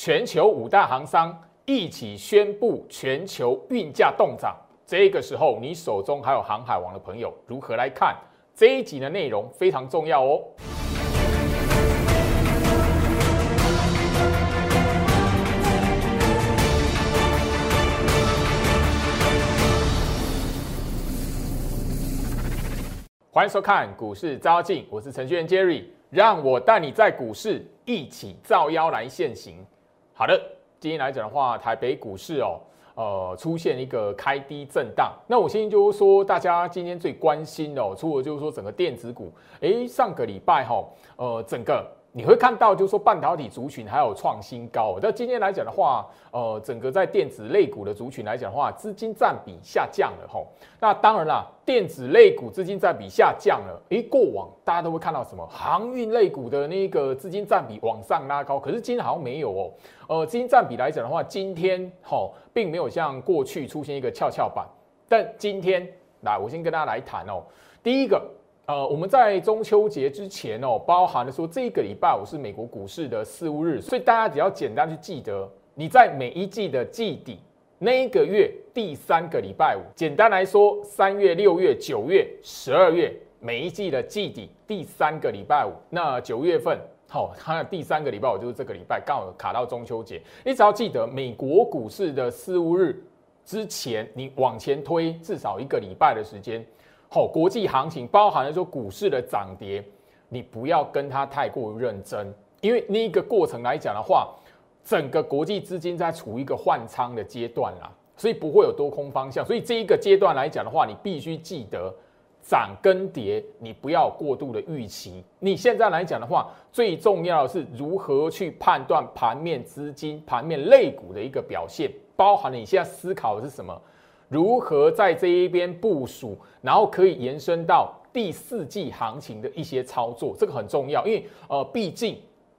全球五大航商一起宣布全球运价动涨。这个时候，你手中还有航海王的朋友，如何来看这一集的内容非常重要哦。欢迎收看股市招镜，我是程序员 Jerry，让我带你在股市一起造妖来现行。好的，今天来讲的话，台北股市哦，呃，出现一个开低震荡。那我相信就是说，大家今天最关心的哦，除了就是说整个电子股，诶，上个礼拜哈，呃，整个。你会看到，就是说半导体族群还有创新高。那今天来讲的话，呃，整个在电子类股的族群来讲的话，资金占比下降了吼。那当然啦，电子类股资金占比下降了。诶，过往大家都会看到什么？航运类股的那个资金占比往上拉高，可是今天好像没有哦。呃，资金占比来讲的话，今天吼并没有像过去出现一个跷跷板。但今天来，我先跟大家来谈哦。第一个。呃，我们在中秋节之前哦，包含了说这个礼拜五是美国股市的四五日，所以大家只要简单去记得，你在每一季的季底那一个月第三个礼拜五，简单来说，三月、六月、九月、十二月每一季的季底第三个礼拜五，那九月份好，它的第三个礼拜五就是这个礼拜，刚好卡到中秋节，你只要记得美国股市的四五日之前，你往前推至少一个礼拜的时间。好，国际行情包含了说股市的涨跌，你不要跟它太过认真，因为那一个过程来讲的话，整个国际资金在处于一个换仓的阶段啦，所以不会有多空方向。所以这一个阶段来讲的话，你必须记得涨跟跌，你不要过度的预期。你现在来讲的话，最重要的是如何去判断盘面资金、盘面类股的一个表现，包含了你现在思考的是什么。如何在这一边部署，然后可以延伸到第四季行情的一些操作，这个很重要，因为呃，毕竟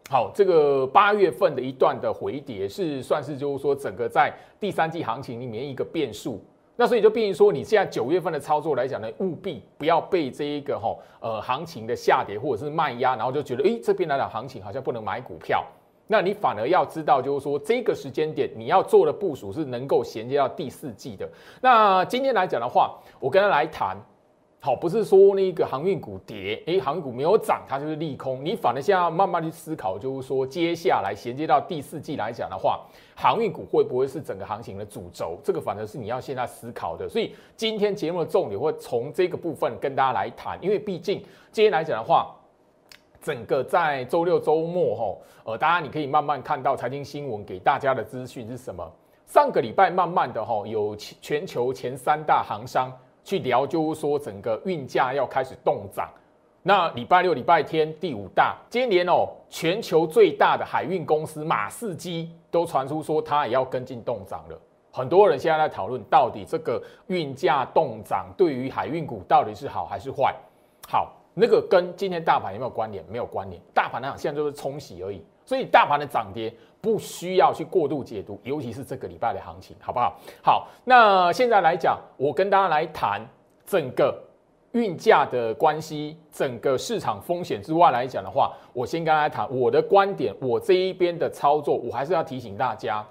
好这个八月份的一段的回跌是算是就是说整个在第三季行情里面一个变数，那所以就变成说你现在九月份的操作来讲呢，务必不要被这一个哈呃行情的下跌或者是卖压，然后就觉得诶这边来讲行情好像不能买股票。那你反而要知道，就是说这个时间点你要做的部署是能够衔接到第四季的。那今天来讲的话，我跟他来谈，好，不是说那个航运股跌，诶，航运股没有涨，它就是利空。你反而现在要慢慢去思考，就是说接下来衔接到第四季来讲的话，航运股会不会是整个行情的主轴？这个反而是你要现在思考的。所以今天节目的重点会从这个部分跟大家来谈，因为毕竟今天来讲的话。整个在周六周末吼，呃，大家你可以慢慢看到财经新闻给大家的资讯是什么？上个礼拜慢慢的吼，有全球前三大行商去聊，就是说整个运价要开始动涨。那礼拜六、礼拜天第五大，今年哦，全球最大的海运公司马士基都传出说它也要跟进动涨了。很多人现在在讨论，到底这个运价动涨对于海运股到底是好还是坏？好。那个跟今天大盘有没有关联？没有关联。大盘呢，现在就是冲洗而已。所以大盘的涨跌不需要去过度解读，尤其是这个礼拜的行情，好不好？好，那现在来讲，我跟大家来谈整个运价的关系，整个市场风险之外来讲的话，我先跟大家谈我的观点。我这一边的操作，我还是要提醒大家，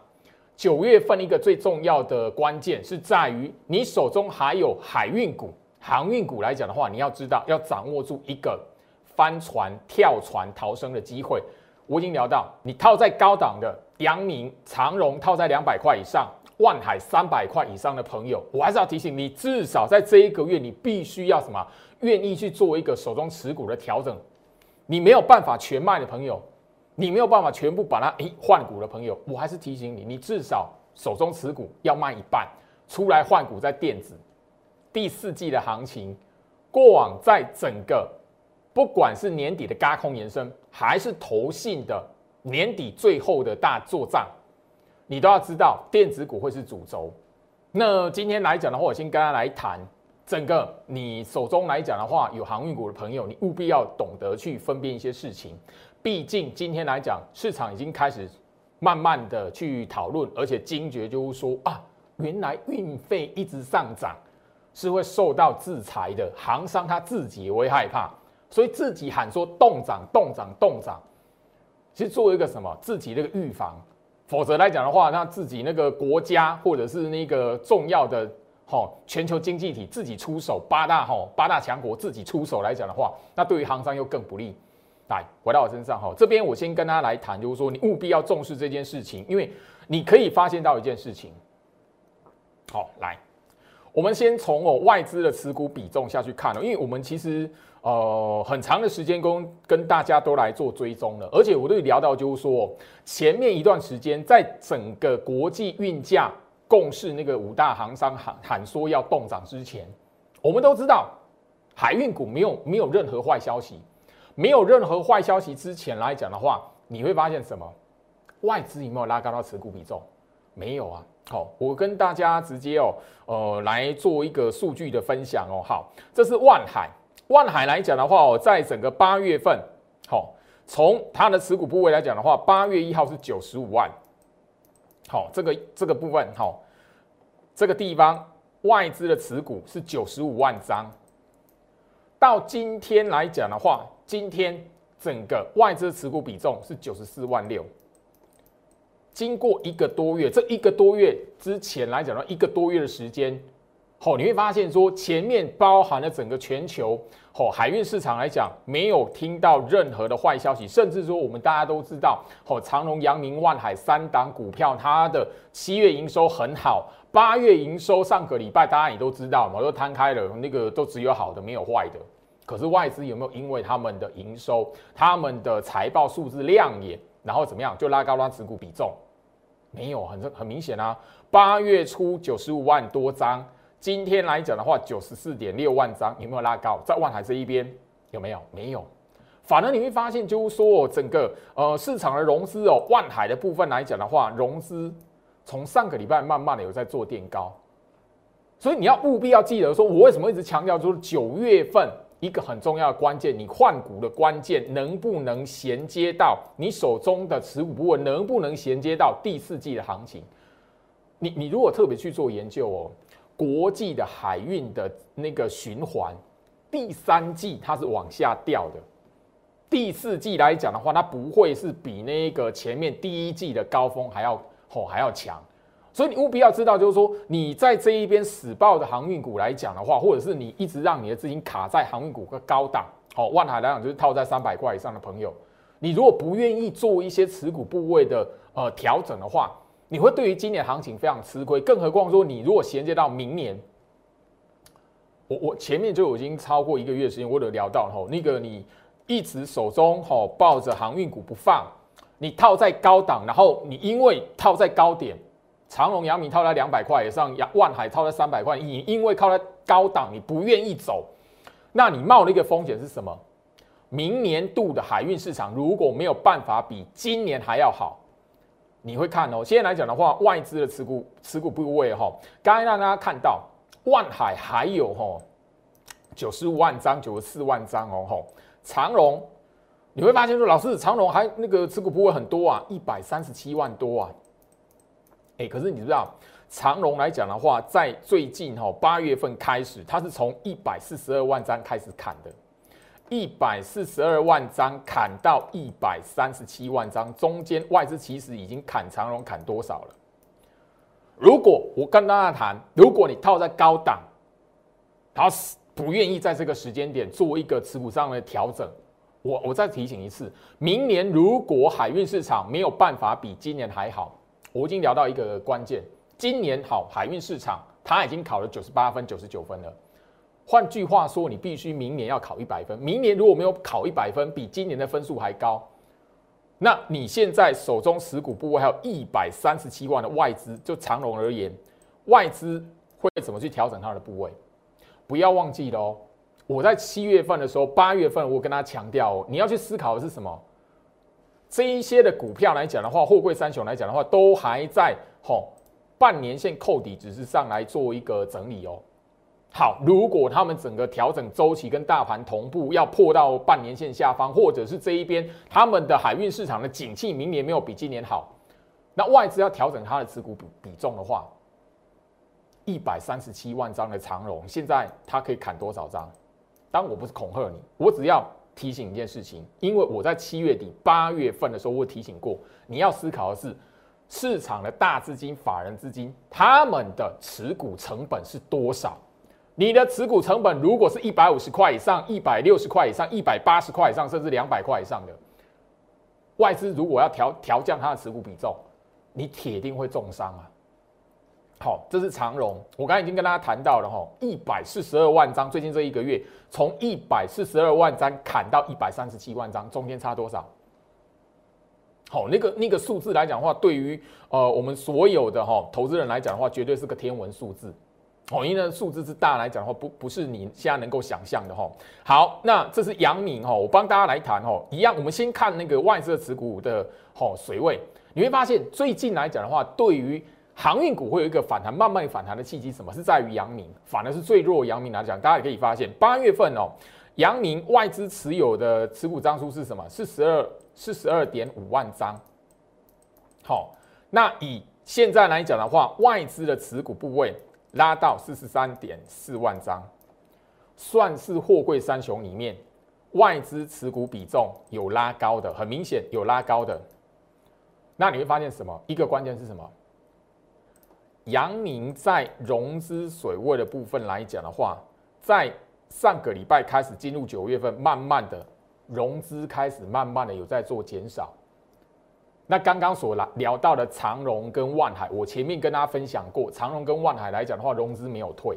九月份一个最重要的关键是在于你手中还有海运股。航运股来讲的话，你要知道要掌握住一个翻船、跳船逃生的机会。我已经聊到，你套在高档的阳明、长荣，套在两百块以上，万海三百块以上的朋友，我还是要提醒你，至少在这一个月，你必须要什么？愿意去做一个手中持股的调整。你没有办法全卖的朋友，你没有办法全部把它诶换股的朋友，我还是提醒你，你至少手中持股要卖一半，出来换股在电子。第四季的行情，过往在整个不管是年底的高空延伸，还是投信的年底最后的大作战，你都要知道电子股会是主轴。那今天来讲的话，我先跟大家来谈整个你手中来讲的话，有航运股的朋友，你务必要懂得去分辨一些事情。毕竟今天来讲，市场已经开始慢慢的去讨论，而且惊觉就是说啊，原来运费一直上涨。是会受到制裁的，行商他自己也会害怕，所以自己喊说动涨、动涨、动涨。其实作为一个什么自己那个预防，否则来讲的话，那自己那个国家或者是那个重要的哈全球经济体自己出手，八大哈八大强国自己出手来讲的话，那对于行商又更不利。来，回到我身上哈，这边我先跟他来谈，就是说你务必要重视这件事情，因为你可以发现到一件事情。好，来，我们先从哦外资的持股比重下去看了，因为我们其实。呃，很长的时间跟跟大家都来做追踪了，而且我都聊到，就是说前面一段时间，在整个国际运价共识那个五大行商喊喊说要动涨之前，我们都知道海运股没有没有任何坏消息，没有任何坏消息之前来讲的话，你会发现什么？外资有没有拉高到持股比重？没有啊。好，我跟大家直接哦，呃，来做一个数据的分享哦。好，这是万海。万海来讲的话哦，在整个八月份，好，从它的持股部位来讲的话，八月一号是九十五万，好，这个这个部分，好，这个地方外资的持股是九十五万张，到今天来讲的话，今天整个外资持股比重是九十四万六，经过一个多月，这一个多月之前来讲的话，一个多月的时间。好，你会发现说前面包含了整个全球，哦，海运市场来讲，没有听到任何的坏消息，甚至说我们大家都知道，哦，长隆、阳明、万海三档股票，它的七月营收很好，八月营收上个礼拜大家也都知道嘛，都摊开了，那个都只有好的没有坏的。可是外资有没有因为他们的营收、他们的财报数字亮眼，然后怎么样就拉高了持股比重？没有，很很明显啊，八月初九十五万多张。今天来讲的话，九十四点六万张有没有拉高？在万海这一边有没有？没有。反而你会发现，就是说整个呃市场的融资哦，万海的部分来讲的话，融资从上个礼拜慢慢的有在做垫高。所以你要务必要记得，说我为什么一直强调，就是九月份一个很重要的关键，你换股的关键能不能衔接到你手中的持股部位，能不能衔接到第四季的行情？你你如果特别去做研究哦。国际的海运的那个循环，第三季它是往下掉的，第四季来讲的话，它不会是比那个前面第一季的高峰还要吼还要强，所以你务必要知道，就是说你在这一边死爆的航运股来讲的话，或者是你一直让你的资金卡在航运股个高档，好万海来讲就是套在三百块以上的朋友，你如果不愿意做一些持股部位的呃调整的话。你会对于今年行情非常吃亏，更何况说你如果衔接到明年，我我前面就已经超过一个月时间，我有聊到吼，那个你一直手中吼抱着航运股不放，你套在高档，然后你因为套在高点，长隆、阳明套在两百块以上，万海套在三百块，你因为靠在高档，你不愿意走，那你冒的一个风险是什么？明年度的海运市场如果没有办法比今年还要好。你会看哦，现在来讲的话，外资的持股持股部位哈，刚才让大家看到万海还有哈九十五万张、九十四万张哦吼，长荣你会发现说，老师长荣还那个持股部位很多啊，一百三十七万多啊，哎，可是你知道长荣来讲的话，在最近哈八月份开始，它是从一百四十二万张开始砍的。一百四十二万张砍到一百三十七万张，中间外资其实已经砍长荣砍多少了？如果我跟大家谈，如果你套在高档，他不愿意在这个时间点做一个持股上的调整，我我再提醒一次，明年如果海运市场没有办法比今年还好，我已经聊到一个关键，今年好海运市场它已经考了九十八分、九十九分了。换句话说，你必须明年要考一百分。明年如果没有考一百分，比今年的分数还高，那你现在手中持股部位还有一百三十七万的外资，就长隆而言，外资会怎么去调整它的部位？不要忘记了哦，我在七月份的时候，八月份我跟他强调，你要去思考的是什么？这一些的股票来讲的话，货柜三雄来讲的话，都还在吼半年线扣底只是上来做一个整理哦。好，如果他们整个调整周期跟大盘同步，要破到半年线下方，或者是这一边他们的海运市场的景气明年没有比今年好，那外资要调整它的持股比比重的话，一百三十七万张的长荣，现在它可以砍多少张？当我不是恐吓你，我只要提醒一件事情，因为我在七月底、八月份的时候，我提醒过，你要思考的是，市场的大资金、法人资金，他们的持股成本是多少？你的持股成本如果是一百五十块以上、一百六十块以上、一百八十块以上，甚至两百块以上的外资，如果要调调降它的持股比重，你铁定会重伤啊！好，这是长荣，我刚才已经跟大家谈到了哈，一百四十二万张，最近这一个月从一百四十二万张砍到一百三十七万张，中间差多少？好，那个那个数字来讲的话，对于呃我们所有的哈投资人来讲的话，绝对是个天文数字。哦，因为数字之大来讲的话，不不是你现在能够想象的哈。好，那这是阳明哈，我帮大家来谈哈，一样，我们先看那个外资持股的哈水位，你会发现最近来讲的话，对于航运股会有一个反弹，慢慢反弹的契机，什么是在于阳明，反而是最弱阳明来讲，大家也可以发现，八月份哦，阳明外资持有的持股张数是什么？是十二。四十二点五万张，好，那以现在来讲的话，外资的持股部位拉到四十三点四万张，算是货柜三雄里面外资持股比重有拉高的，很明显有拉高的。那你会发现什么？一个关键是什么？阳明在融资水位的部分来讲的话，在上个礼拜开始进入九月份，慢慢的。融资开始慢慢的有在做减少，那刚刚所聊聊到的长荣跟万海，我前面跟大家分享过，长荣跟万海来讲的话，融资没有退，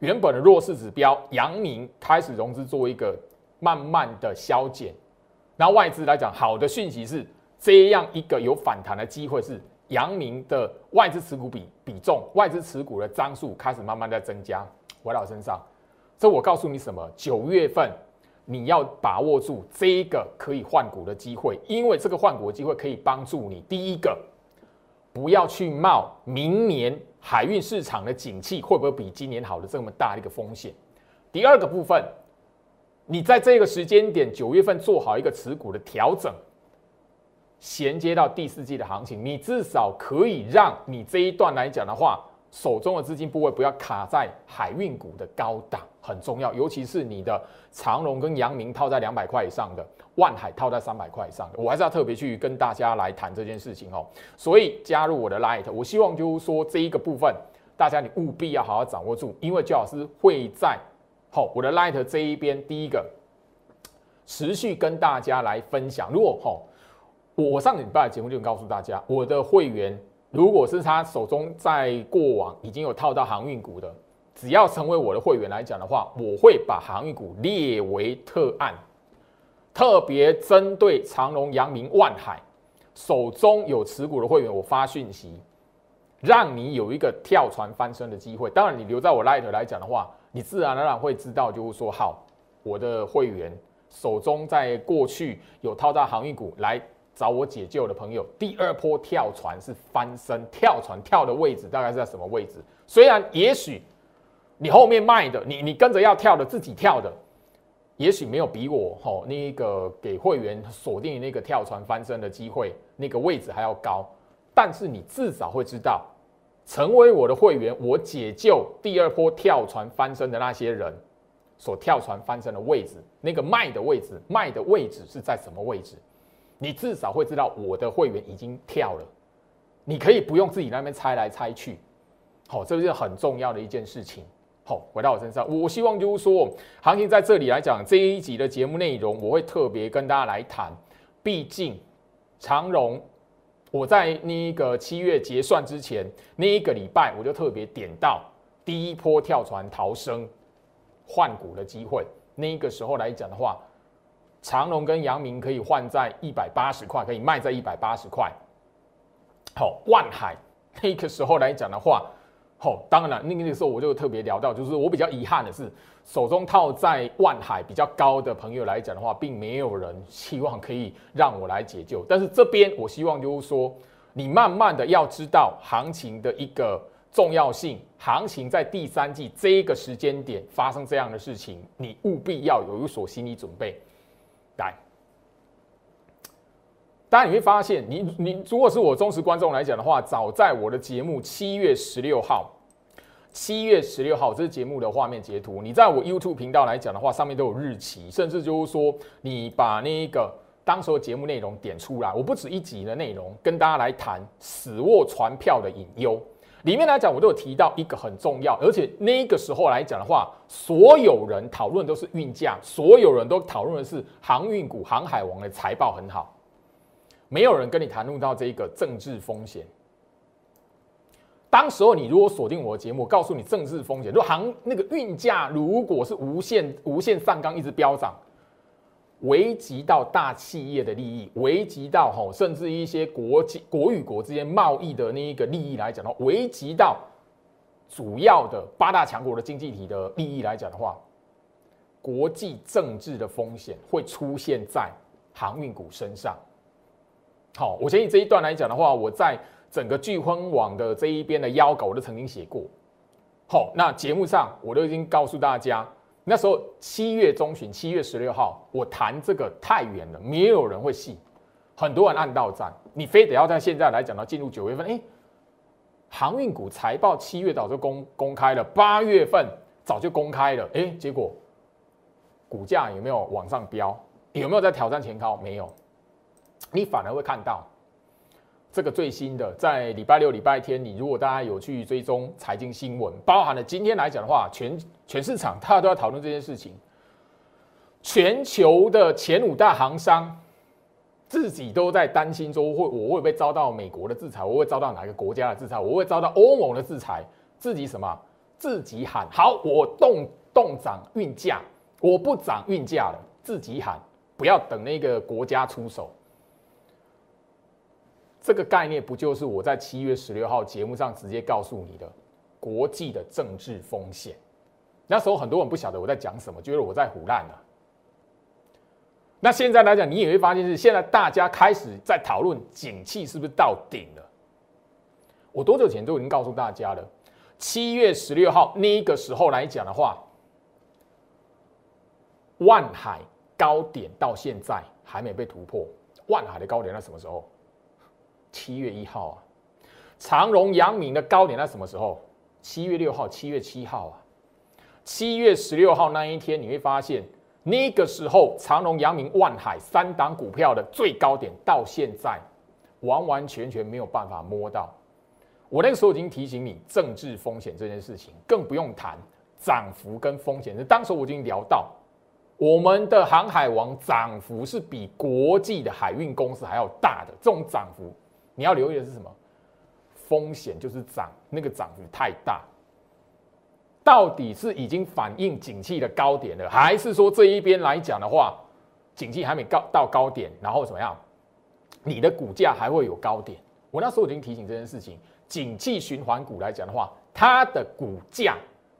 原本的弱势指标阳明开始融资做一个慢慢的消减，那外资来讲，好的讯息是这样一个有反弹的机会是阳明的外资持股比比重，外资持股的张数开始慢慢在增加，回到身上，这我告诉你什么？九月份。你要把握住这一个可以换股的机会，因为这个换股的机会可以帮助你。第一个，不要去冒明年海运市场的景气会不会比今年好的这么大的一个风险。第二个部分，你在这个时间点九月份做好一个持股的调整，衔接到第四季的行情，你至少可以让你这一段来讲的话。手中的资金部位不要卡在海运股的高档，很重要。尤其是你的长荣跟阳明套在两百块以上的，万海套在三百块以上的，我还是要特别去跟大家来谈这件事情哦。所以加入我的 Light，我希望就是说这一个部分，大家你务必要好好掌握住，因为焦老师会在好我的 Light 这一边，第一个持续跟大家来分享。如果哈，我上礼拜的节目就告诉大家，我的会员。如果是他手中在过往已经有套到航运股的，只要成为我的会员来讲的话，我会把航运股列为特案，特别针对长隆、阳明、万海手中有持股的会员，我发讯息，让你有一个跳船翻身的机会。当然，你留在我 Light 来讲的话，你自然而然会知道，就是说，好，我的会员手中在过去有套到航运股来。找我解救的朋友，第二波跳船是翻身，跳船跳的位置大概是在什么位置？虽然也许你后面卖的，你你跟着要跳的自己跳的，也许没有比我吼那个给会员锁定那个跳船翻身的机会那个位置还要高，但是你至少会知道，成为我的会员，我解救第二波跳船翻身的那些人所跳船翻身的位置，那个卖的位置，卖的位置是在什么位置？你至少会知道我的会员已经跳了，你可以不用自己那边猜来猜去，好，这是很重要的一件事情。好，回到我身上，我希望就是说，行情在这里来讲，这一集的节目内容，我会特别跟大家来谈。毕竟长荣，我在那个七月结算之前那一个礼拜，我就特别点到第一波跳船逃生换股的机会。那一个时候来讲的话。长隆跟阳明可以换在一百八十块，可以卖在一百八十块。好，万海那个时候来讲的话，好，当然了那个时候我就特别聊到，就是我比较遗憾的是，手中套在万海比较高的朋友来讲的话，并没有人希望可以让我来解救。但是这边我希望就是说，你慢慢的要知道行情的一个重要性，行情在第三季这一个时间点发生这样的事情，你务必要有一所心理准备。来，当然你会发现，你你如果是我忠实观众来讲的话，早在我的节目七月十六号，七月十六号这是节目的画面截图，你在我 YouTube 频道来讲的话，上面都有日期，甚至就是说，你把那个当时候节目内容点出来，我不止一集的内容跟大家来谈死握船票的隐忧。里面来讲，我都有提到一个很重要，而且那个时候来讲的话，所有人讨论都是运价，所有人都讨论的是航运股、航海王的财报很好，没有人跟你谈论到这一个政治风险。当时候你如果锁定我的节目，告诉你政治风险，如果航那个运价如果是无限无限上纲，一直飙涨。危及到大企业的利益，危及到吼，甚至一些国际国与国之间贸易的那一个利益来讲的话，危及到主要的八大强国的经济体的利益来讲的话，国际政治的风险会出现在航运股身上。好，我相信这一段来讲的话，我在整个聚亨网的这一边的邀稿，我都曾经写过。好，那节目上我都已经告诉大家。那时候七月中旬，七月十六号，我谈这个太远了，没有人会信，很多人按到站，你非得要在现在来讲到进入九月份，哎，航运股财报七月早就公公开了，八月份早就公开了，哎，结果股价有没有往上飙？有没有在挑战前高？没有，你反而会看到。这个最新的，在礼拜六、礼拜天，你如果大家有去追踪财经新闻，包含了今天来讲的话，全全市场大家都在讨论这件事情。全球的前五大行商自己都在担心说，会我会不会遭到美国的制裁？我会遭到哪个国家的制裁？我会遭到欧盟的制裁？自己什么？自己喊好，我动动涨运价，我不涨运价了，自己喊，不要等那个国家出手。这个概念不就是我在七月十六号节目上直接告诉你的国际的政治风险？那时候很多人不晓得我在讲什么，觉得我在胡乱了。那现在来讲，你也会发现是现在大家开始在讨论景气是不是到顶了。我多久前都已经告诉大家了，七月十六号那个时候来讲的话，万海高点到现在还没被突破。万海的高点在什么时候？七月一号啊，长荣、阳明的高点在什么时候？七月六号、七月七号啊。七月十六号那一天，你会发现那个时候长荣、阳明、万海三档股票的最高点，到现在完完全全没有办法摸到。我那个时候已经提醒你政治风险这件事情，更不用谈涨幅跟风险。当时我已经聊到，我们的航海王涨幅是比国际的海运公司还要大的这种涨幅。你要留意的是什么？风险就是涨，那个涨幅太大。到底是已经反映景气的高点了，还是说这一边来讲的话，景气还没高到高点，然后怎么样？你的股价还会有高点？我那时候已经提醒这件事情，景气循环股来讲的话，它的股价、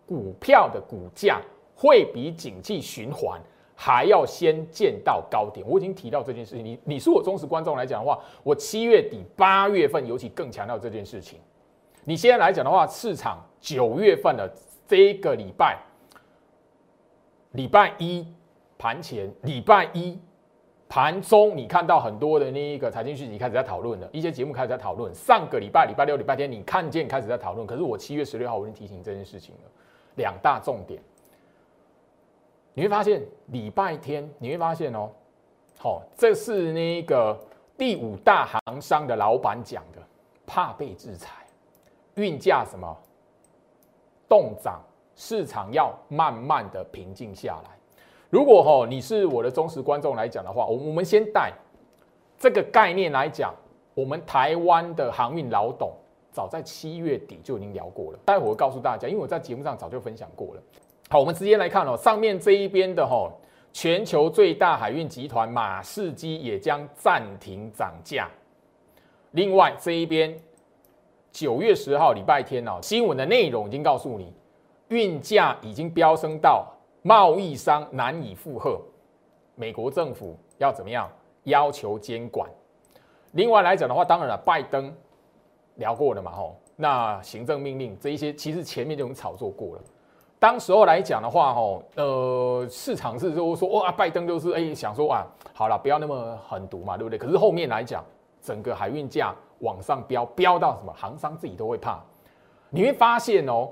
股票的股价会比景气循环。还要先见到高点，我已经提到这件事情。你你是我忠实观众来讲的话，我七月底八月份尤其更强调这件事情。你现在来讲的话，市场九月份的这个礼拜，礼拜一盘前，礼拜一盘中，你看到很多的那一个财经讯息开始在讨论了，一些节目开始在讨论。上个礼拜礼拜六、礼拜天，你看见开始在讨论，可是我七月十六号我已经提醒这件事情了，两大重点。你会发现礼拜天，你会发现哦，好，这是那个第五大行商的老板讲的，怕被制裁，运价什么动涨，市场要慢慢的平静下来。如果哈你是我的忠实观众来讲的话，我我们先带这个概念来讲，我们台湾的航运老董早在七月底就已经聊过了，待会我告诉大家，因为我在节目上早就分享过了。好，我们直接来看哦，上面这一边的哈，全球最大海运集团马士基也将暂停涨价。另外这一边，九月十号礼拜天哦，新闻的内容已经告诉你，运价已经飙升到贸易商难以负荷，美国政府要怎么样要求监管？另外来讲的话，当然了，拜登聊过了嘛，吼，那行政命令这一些，其实前面就已经炒作过了。当时候来讲的话，吼，呃，市场是就说，哇，拜登就是哎，想说啊，好了，不要那么狠毒嘛，对不对？可是后面来讲，整个海运价往上飙，飙到什么，行商自己都会怕。你会发现哦，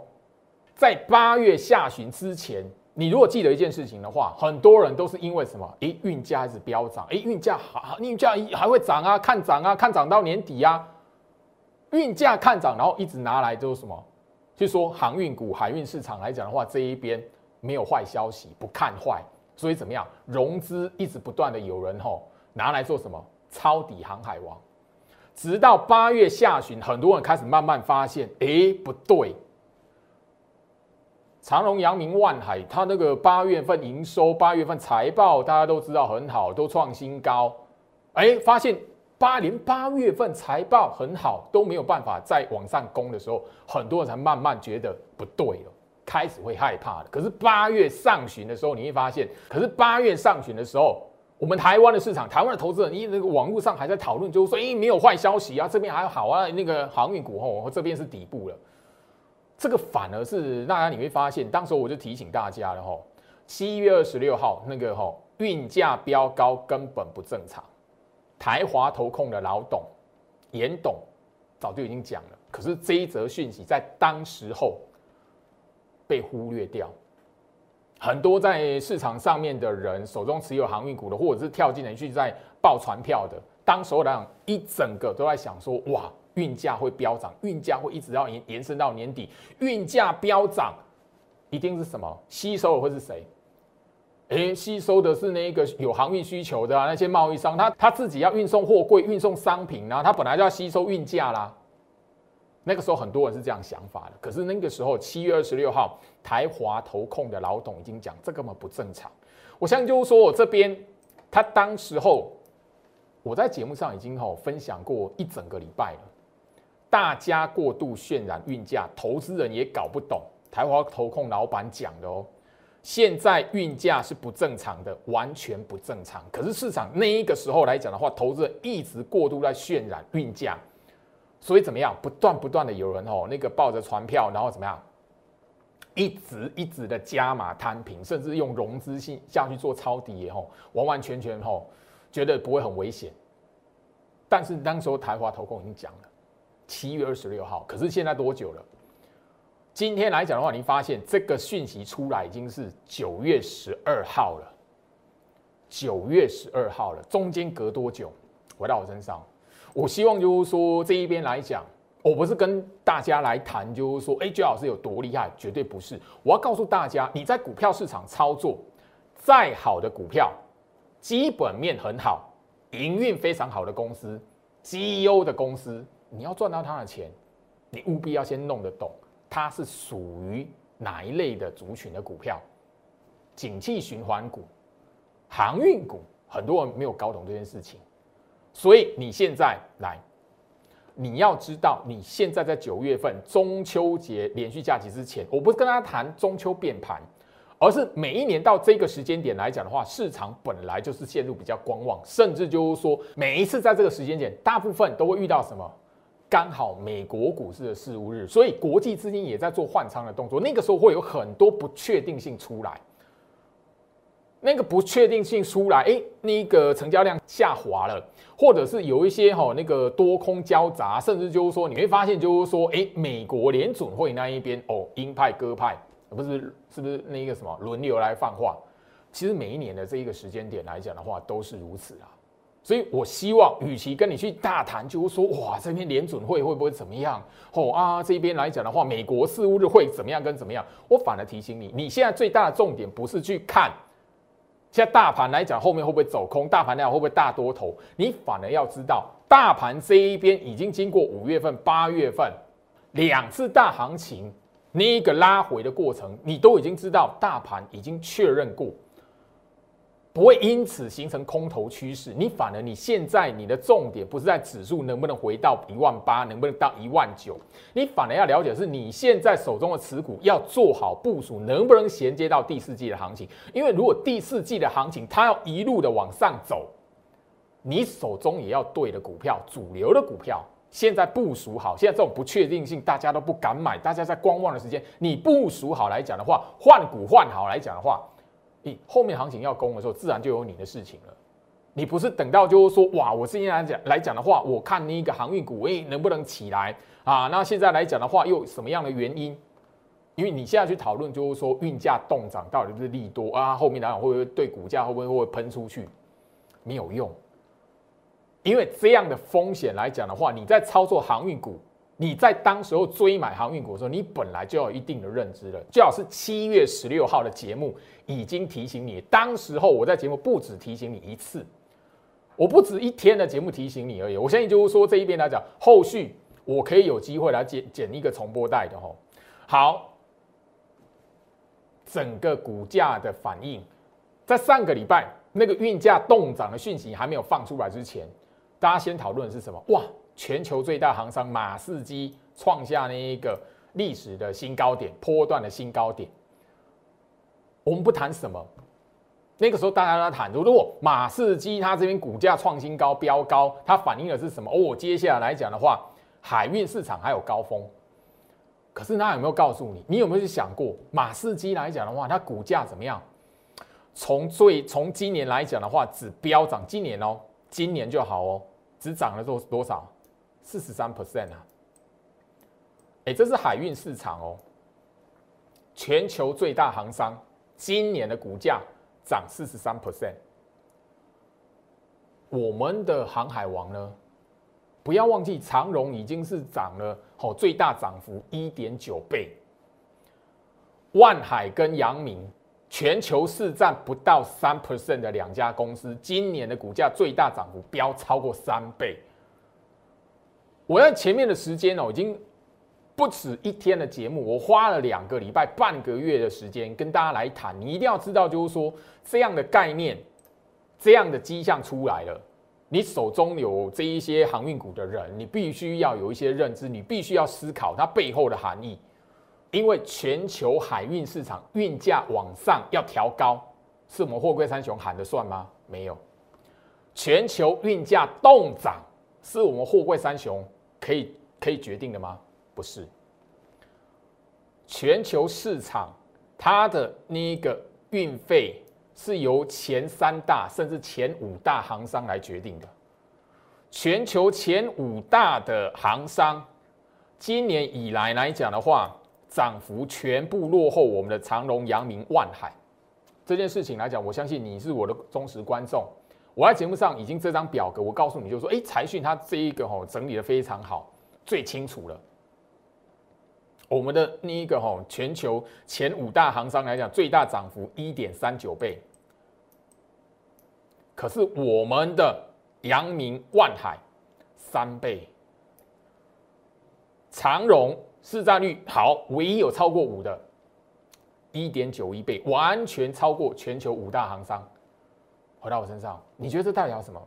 在八月下旬之前，你如果记得一件事情的话，很多人都是因为什么？诶，运价一直飙涨，诶，运价好，运价还会涨啊，看涨啊，看涨到年底啊，运价看涨，然后一直拿来就是什么？就说航运股、海运市场来讲的话，这一边没有坏消息，不看坏，所以怎么样？融资一直不断的有人吼拿来做什么？抄底航海王，直到八月下旬，很多人开始慢慢发现，诶，不对。长隆、阳明、万海，它那个八月份营收、八月份财报，大家都知道很好，都创新高。哎，发现八连八月份财报很好，都没有办法再往上攻的时候，很多人才慢慢觉得不对了，开始会害怕了。可是八月上旬的时候，你会发现，可是八月上旬的时候，我们台湾的市场，台湾的投资人，你那个网络上还在讨论，就是说，哎，没有坏消息啊，这边还好啊，那个航运股吼，这边是底部了。这个反而是大家你会发现，当时我就提醒大家了吼，七月二十六号那个吼运价飙高根本不正常。台华投控的老董严董早就已经讲了，可是这一则讯息在当时候被忽略掉。很多在市场上面的人手中持有航运股的，或者是跳进来去在报船票的，当时候来讲一整个都在想说哇。运价会飙涨，运价会一直要延延伸到年底。运价飙涨，一定是什么吸收的会是谁？诶，吸收的是那个有航运需求的啊，那些贸易商，他他自己要运送货柜、运送商品啊，他本来就要吸收运价啦。那个时候很多人是这样想法的，可是那个时候七月二十六号，台华投控的老董已经讲，这根本不正常。我相信就是说我这边，他当时候我在节目上已经吼分享过一整个礼拜了。大家过度渲染运价，投资人也搞不懂。台华投控老板讲的哦，现在运价是不正常的，完全不正常。可是市场那一个时候来讲的话，投资人一直过度在渲染运价，所以怎么样？不断不断的有人哦，那个抱着船票，然后怎么样？一直一直的加码摊平，甚至用融资性下去做抄底也吼，完完全全吼觉得不会很危险。但是当时候台华投控已经讲了。七月二十六号，可是现在多久了？今天来讲的话，你发现这个讯息出来已经是九月十二号了。九月十二号了，中间隔多久？回到我身上，我希望就是说这一边来讲，我不是跟大家来谈，就是说，哎，周老师有多厉害？绝对不是。我要告诉大家，你在股票市场操作，再好的股票，基本面很好，营运非常好的公司，CEO 的公司。你要赚到他的钱，你务必要先弄得懂，它是属于哪一类的族群的股票，景气循环股、航运股，很多人没有搞懂这件事情，所以你现在来，你要知道，你现在在九月份中秋节连续假期之前，我不是跟大家谈中秋变盘，而是每一年到这个时间点来讲的话，市场本来就是陷入比较观望，甚至就是说，每一次在这个时间点，大部分都会遇到什么？刚好美国股市的事务日，所以国际资金也在做换仓的动作。那个时候会有很多不确定性出来，那个不确定性出来，哎，那个成交量下滑了，或者是有一些哈那个多空交杂，甚至就是说你会发现就是说，哎，美国联准会那一边哦，鹰派鸽派，不是是不是那个什么轮流来放话？其实每一年的这一个时间点来讲的话，都是如此啊。所以我希望，与其跟你去大谈，就是说，哇，这边联准会会不会怎么样？哦啊，这边来讲的话，美国事务日会怎么样跟怎么样？我反而提醒你，你现在最大的重点不是去看，现在大盘来讲后面会不会走空，大盘来讲会不会大多头？你反而要知道，大盘这一边已经经过五月份、八月份两次大行情那一个拉回的过程，你都已经知道，大盘已经确认过。不会因此形成空头趋势，你反而你现在你的重点不是在指数能不能回到一万八，能不能到一万九，你反而要了解是你现在手中的持股要做好部署，能不能衔接到第四季的行情？因为如果第四季的行情它要一路的往上走，你手中也要对的股票，主流的股票现在部署好，现在这种不确定性大家都不敢买，大家在观望的时间，你部署好来讲的话，换股换好来讲的话。你后面行情要攻的时候，自然就有你的事情了。你不是等到就是说，哇，我现在来讲来讲的话，我看那个航运股，哎，能不能起来啊？那现在来讲的话，又什么样的原因？因为你现在去讨论，就是说运价动涨到底是利多啊，后面来讲会不会对股价会不会会喷出去？没有用，因为这样的风险来讲的话，你在操作航运股，你在当时候追买航运股的时候，你本来就有一定的认知了。最好是七月十六号的节目已经提醒你，当时候我在节目不止提醒你一次，我不止一天的节目提醒你而已。我相信就是说这一边来讲，后续我可以有机会来剪剪一个重播带的吼。好。整个股价的反应，在上个礼拜那个运价动涨的讯息还没有放出来之前，大家先讨论的是什么？哇，全球最大航商马士基创下那一个历史的新高点，波段的新高点。我们不谈什么，那个时候大家都在谈，如果马士基它这边股价创新高、飙高，它反映的是什么？哦，接下来来讲的话，海运市场还有高峰。可是那有没有告诉你？你有没有去想过，马士基来讲的话，它股价怎么样？从最从今年来讲的话，只飙涨，今年哦，今年就好哦，只涨了多多少？四十三 percent 啊！哎，这是海运市场哦，全球最大航商今年的股价涨四十三 percent。我们的航海王呢？不要忘记，长荣已经是涨了，哦，最大涨幅一点九倍。万海跟阳明，全球市占不到三 percent 的两家公司，今年的股价最大涨幅飙超过三倍。我在前面的时间哦，已经不止一天的节目，我花了两个礼拜、半个月的时间跟大家来谈。你一定要知道，就是说这样的概念，这样的迹象出来了。你手中有这一些航运股的人，你必须要有一些认知，你必须要思考它背后的含义。因为全球海运市场运价往上要调高，是我们货柜三雄喊的算吗？没有。全球运价动涨，是我们货柜三雄可以可以决定的吗？不是。全球市场它的那个运费。是由前三大甚至前五大行商来决定的。全球前五大的行商，今年以来来讲的话，涨幅全部落后我们的长隆、阳明、万海。这件事情来讲，我相信你是我的忠实观众。我在节目上已经这张表格，我告诉你就说，哎，财讯它这一个吼整理的非常好，最清楚了。我们的那一个吼全球前五大行商来讲，最大涨幅一点三九倍。可是我们的阳明、万海三倍，长荣市占率好，唯一有超过五的，一点九一倍，完全超过全球五大行商。回到我身上，你觉得这代表什么？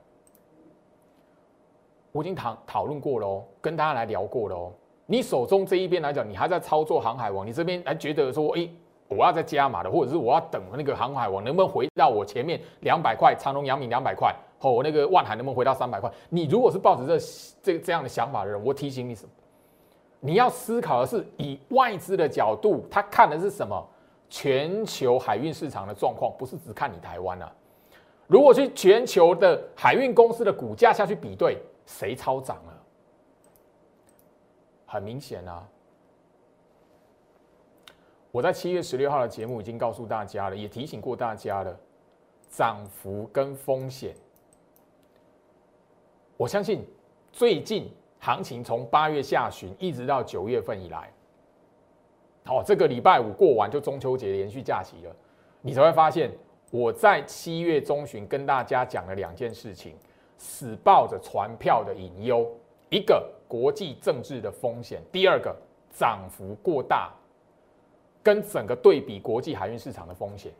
我已经讨讨论过了哦，跟大家来聊过了哦。你手中这一边来讲，你还在操作航海王，你这边还觉得说，哎。我要再加码的，或者是我要等那个航海王能不能回到我前面两百块，长隆、阳明两百块，哦，那个万海能不能回到三百块？你如果是抱着这这这样的想法的人，我提醒你什么？你要思考的是以外资的角度，他看的是什么？全球海运市场的状况，不是只看你台湾啊。如果去全球的海运公司的股价下去比对，谁超涨了？很明显啊。我在七月十六号的节目已经告诉大家了，也提醒过大家了，涨幅跟风险。我相信最近行情从八月下旬一直到九月份以来，好，这个礼拜五过完就中秋节连续假期了，你才会发现我在七月中旬跟大家讲了两件事情，死抱着船票的隐忧，一个国际政治的风险，第二个涨幅过大。跟整个对比国际海运市场的风险，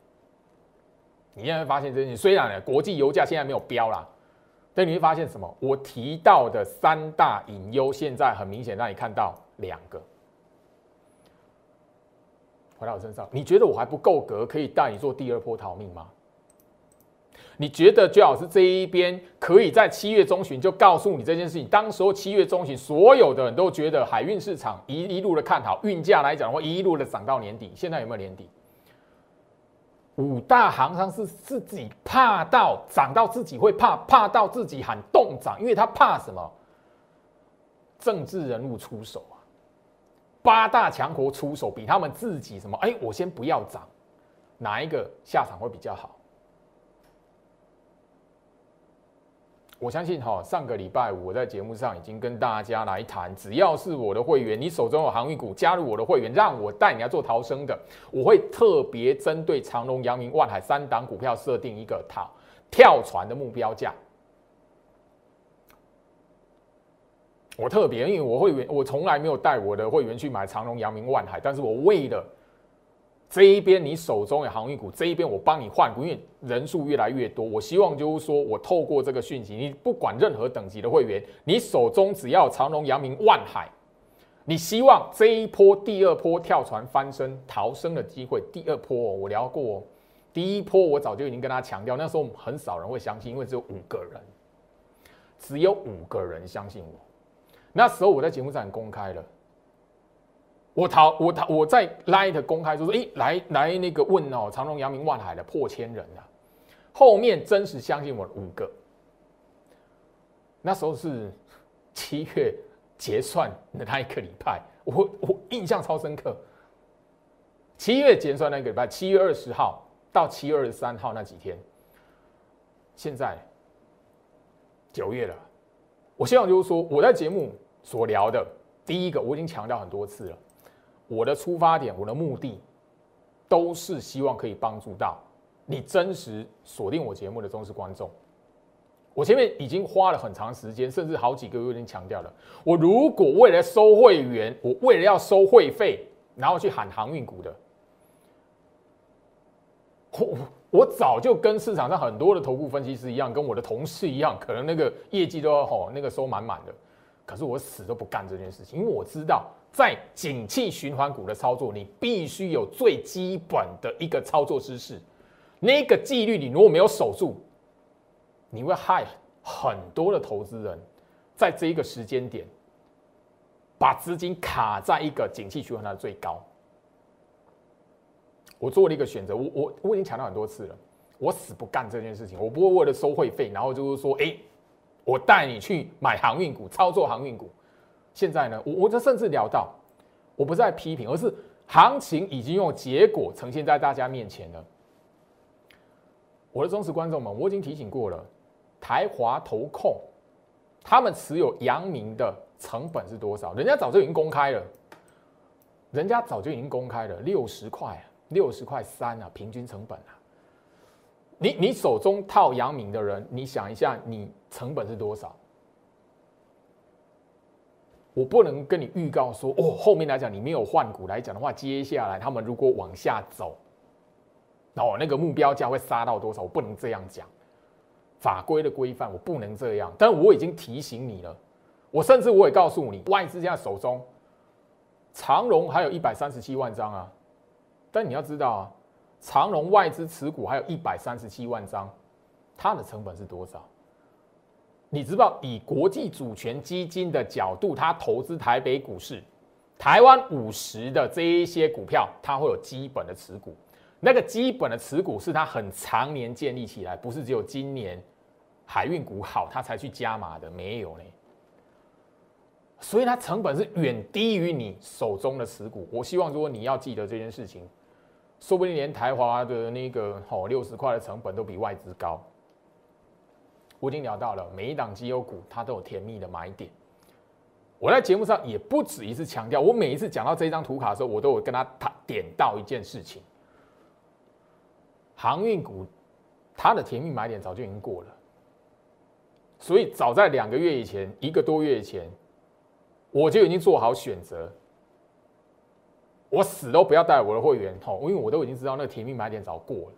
你现在发现这件事。虽然呢，国际油价现在没有飙啦，但你会发现什么？我提到的三大隐忧，现在很明显让你看到两个。回到我身上，你觉得我还不够格，可以带你做第二波逃命吗？你觉得最好是这一边可以在七月中旬就告诉你这件事情。当时候七月中旬，所有的人都觉得海运市场一一路的看好，运价来讲的话，一路的涨到年底。现在有没有年底？五大行商是自己怕到涨到自己会怕，怕到自己喊动涨，因为他怕什么？政治人物出手！八大强国出手，比他们自己什么？哎，我先不要涨，哪一个下场会比较好？我相信哈，上个礼拜五我在节目上已经跟大家来谈，只要是我的会员，你手中有航运股，加入我的会员，让我带你来做逃生的，我会特别针对长隆、阳明、万海三档股票设定一个套跳船的目标价。我特别，因为我会员，我从来没有带我的会员去买长隆、阳明、万海，但是我为了。这一边你手中有航运股，这一边我帮你换股，因为人数越来越多，我希望就是说我透过这个讯息，你不管任何等级的会员，你手中只要长隆、阳明、万海，你希望这一波第二波跳船翻身逃生的机会，第二波我聊过哦，第一波我早就已经跟他强调，那时候很少人会相信，因为只有五个人，只有五个人相信我，那时候我在节目上公开了。我逃我逃我在 Light 公开说说，哎，来来那个问哦，长隆、阳明、万海的破千人啊，后面真实相信我五个，那时候是七月结算的那一个礼拜，我我印象超深刻。七月结算那个礼拜，七月二十号到七月二十三号那几天，现在九月了，我希望就是说我在节目所聊的，第一个我已经强调很多次了。我的出发点，我的目的，都是希望可以帮助到你真实锁定我节目的忠实观众。我前面已经花了很长时间，甚至好几个月已经强调了，我如果为了收会员，我为了要收会费，然后去喊航运股的，我我早就跟市场上很多的投顾分析师一样，跟我的同事一样，可能那个业绩都要吼那个收满满的，可是我死都不干这件事情，因为我知道。在景气循环股的操作，你必须有最基本的一个操作知识，那个纪律你如果没有守住，你会害很多的投资人，在这一个时间点，把资金卡在一个景气循环的最高。我做了一个选择，我我我已经强调很多次了，我死不干这件事情，我不会为了收会费，然后就是说，哎，我带你去买航运股，操作航运股。现在呢，我我这甚至聊到，我不是在批评，而是行情已经用结果呈现在大家面前了。我的忠实观众们，我已经提醒过了，台华投控他们持有阳明的成本是多少？人家早就已经公开了，人家早就已经公开了，六十块，六十块三啊，平均成本啊。你你手中套阳明的人，你想一下，你成本是多少？我不能跟你预告说，哦，后面来讲你没有换股来讲的话，接下来他们如果往下走，哦，那个目标价会杀到多少？我不能这样讲，法规的规范我不能这样。但我已经提醒你了，我甚至我也告诉你，外资现在手中长荣还有一百三十七万张啊，但你要知道啊，长荣外资持股还有一百三十七万张，它的成本是多少？你知道，以国际主权基金的角度，它投资台北股市、台湾五十的这一些股票，它会有基本的持股。那个基本的持股是它很常年建立起来，不是只有今年海运股好，它才去加码的，没有呢。所以它成本是远低于你手中的持股。我希望，如果你要记得这件事情，说不定连台华的那个好六十块的成本都比外资高。我已经聊到了每一档绩优股，它都有甜蜜的买点。我在节目上也不止一次强调，我每一次讲到这张图卡的时候，我都有跟他谈点到一件事情：航运股它的甜蜜买点早就已经过了。所以早在两个月以前，一个多月以前，我就已经做好选择，我死都不要带我的会员吼，因为我都已经知道那个甜蜜买点早过了，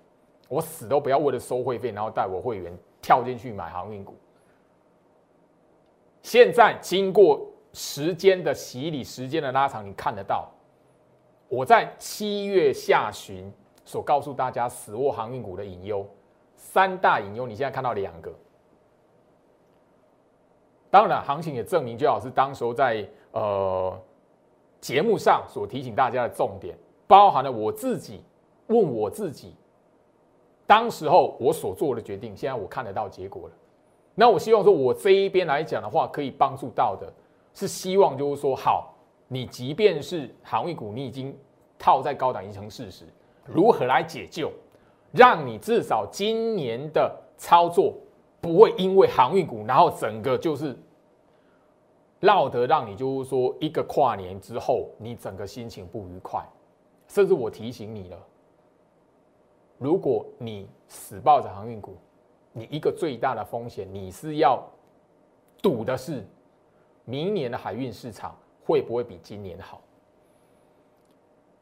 我死都不要为了收会费，然后带我会员。跳进去买航运股，现在经过时间的洗礼，时间的拉长，你看得到，我在七月下旬所告诉大家死握航运股的隐忧，三大隐忧，你现在看到两个。当然，行情也证明，最好是当时候在呃节目上所提醒大家的重点，包含了我自己问我自己。当时候我所做的决定，现在我看得到结果了。那我希望说，我这一边来讲的话，可以帮助到的，是希望就是说，好，你即便是航运股，你已经套在高档已经成事实，如何来解救，让你至少今年的操作不会因为航运股，然后整个就是绕得让你就是说一个跨年之后，你整个心情不愉快，甚至我提醒你了，如果你死抱着航运股，你一个最大的风险，你是要赌的是明年的海运市场。会不会比今年好？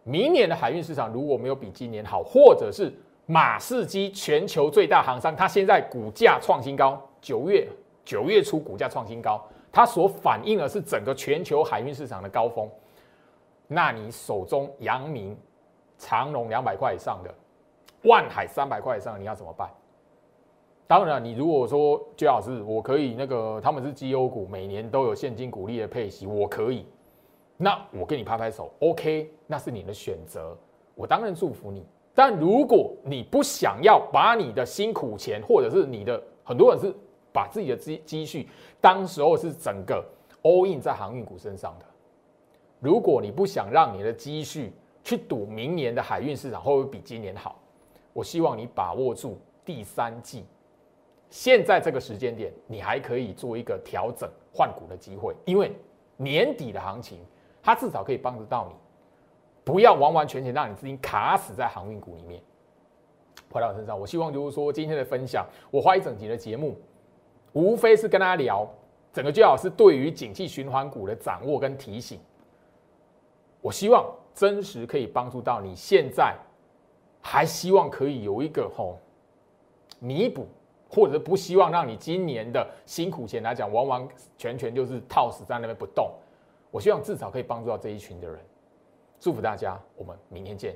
明年的海运市场如果没有比今年好，或者是马士基全球最大航商，它现在股价创新高，九月九月初股价创新高，它所反映的是整个全球海运市场的高峰。那你手中阳明、长隆两百块以上的，万海三百块以上，你要怎么办？当然，你如果说姜老师，我可以那个他们是绩优股，每年都有现金股利的配息，我可以。那我给你拍拍手，OK，那是你的选择，我当然祝福你。但如果你不想要把你的辛苦钱，或者是你的很多人是把自己的积积蓄，当时候是整个 all in 在航运股身上的。如果你不想让你的积蓄去赌明年的海运市场会不会比今年好，我希望你把握住第三季，现在这个时间点，你还可以做一个调整换股的机会，因为年底的行情。它至少可以帮得到你，不要完完全全让你资金卡死在航运股里面。回到我身上，我希望就是说今天的分享，我花一整集的节目，无非是跟大家聊整个最好是对于景气循环股的掌握跟提醒。我希望真实可以帮助到你现在，还希望可以有一个吼弥补，或者是不希望让你今年的辛苦钱来讲，完完全全就是套死在那边不动。我希望至少可以帮助到这一群的人，祝福大家，我们明天见。